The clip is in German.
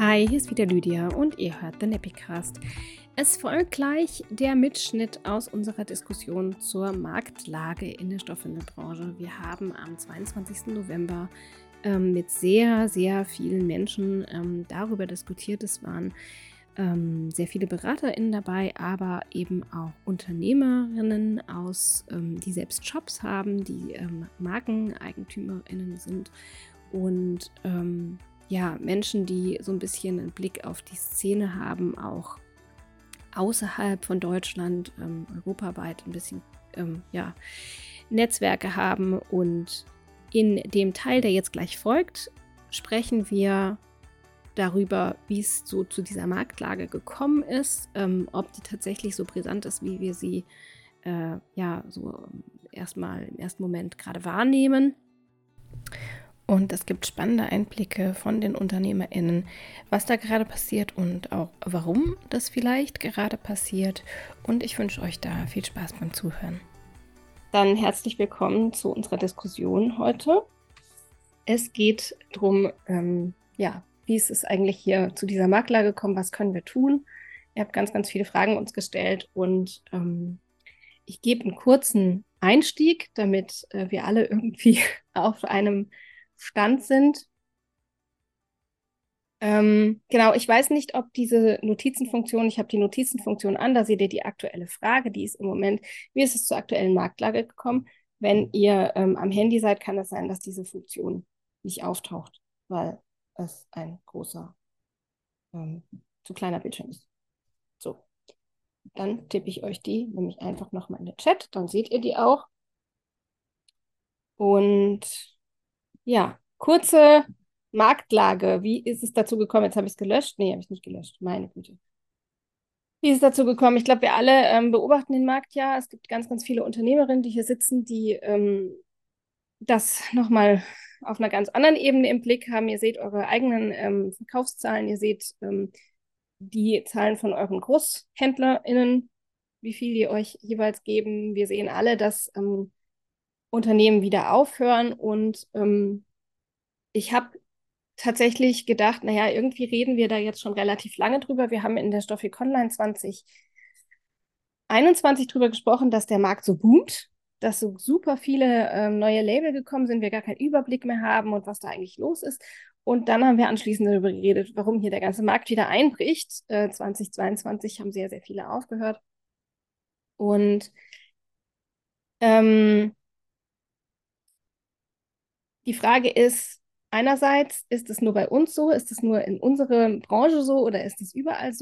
Hi, hier ist wieder Lydia und ihr hört den Epicast. Es folgt gleich der Mitschnitt aus unserer Diskussion zur Marktlage in der Stoffwindelbranche. Wir haben am 22. November ähm, mit sehr, sehr vielen Menschen ähm, darüber diskutiert. Es waren ähm, sehr viele BeraterInnen dabei, aber eben auch Unternehmerinnen aus, ähm, die selbst Shops haben, die ähm, MarkeneigentümerInnen sind und ähm, ja, Menschen, die so ein bisschen einen Blick auf die Szene haben, auch außerhalb von Deutschland, ähm, europaweit ein bisschen ähm, ja, Netzwerke haben. Und in dem Teil, der jetzt gleich folgt, sprechen wir darüber, wie es so zu dieser Marktlage gekommen ist, ähm, ob die tatsächlich so brisant ist, wie wir sie äh, ja so erstmal im ersten Moment gerade wahrnehmen. Und es gibt spannende Einblicke von den UnternehmerInnen, was da gerade passiert und auch warum das vielleicht gerade passiert. Und ich wünsche euch da viel Spaß beim Zuhören. Dann herzlich willkommen zu unserer Diskussion heute. Es geht darum, ähm, ja, wie ist es eigentlich hier zu dieser Marktlage gekommen? Was können wir tun? Ihr habt ganz, ganz viele Fragen uns gestellt und ähm, ich gebe einen kurzen Einstieg, damit äh, wir alle irgendwie auf einem Stand sind. Ähm, genau, ich weiß nicht, ob diese Notizenfunktion, ich habe die Notizenfunktion an, da seht ihr die aktuelle Frage, die ist im Moment, wie ist es zur aktuellen Marktlage gekommen? Wenn ihr ähm, am Handy seid, kann es das sein, dass diese Funktion nicht auftaucht, weil es ein großer, ähm, zu kleiner Bildschirm ist. So, dann tippe ich euch die nämlich einfach nochmal in den Chat, dann seht ihr die auch. Und ja, kurze Marktlage. Wie ist es dazu gekommen? Jetzt habe ich es gelöscht. Nee, habe ich nicht gelöscht. Meine Güte. Wie ist es dazu gekommen? Ich glaube, wir alle ähm, beobachten den Markt ja. Es gibt ganz, ganz viele Unternehmerinnen, die hier sitzen, die ähm, das nochmal auf einer ganz anderen Ebene im Blick haben. Ihr seht eure eigenen ähm, Verkaufszahlen, ihr seht ähm, die Zahlen von euren GroßhändlerInnen, wie viel die euch jeweils geben. Wir sehen alle, dass ähm, Unternehmen wieder aufhören. Und ähm, ich habe tatsächlich gedacht, naja, irgendwie reden wir da jetzt schon relativ lange drüber. Wir haben in der Stoffik Online 2021 drüber gesprochen, dass der Markt so boomt, dass so super viele ähm, neue Label gekommen sind, wir gar keinen Überblick mehr haben und was da eigentlich los ist. Und dann haben wir anschließend darüber geredet, warum hier der ganze Markt wieder einbricht. Äh, 2022 haben sehr, sehr viele aufgehört. Und ähm, die Frage ist, einerseits, ist es nur bei uns so, ist es nur in unserer Branche so oder ist es überall so?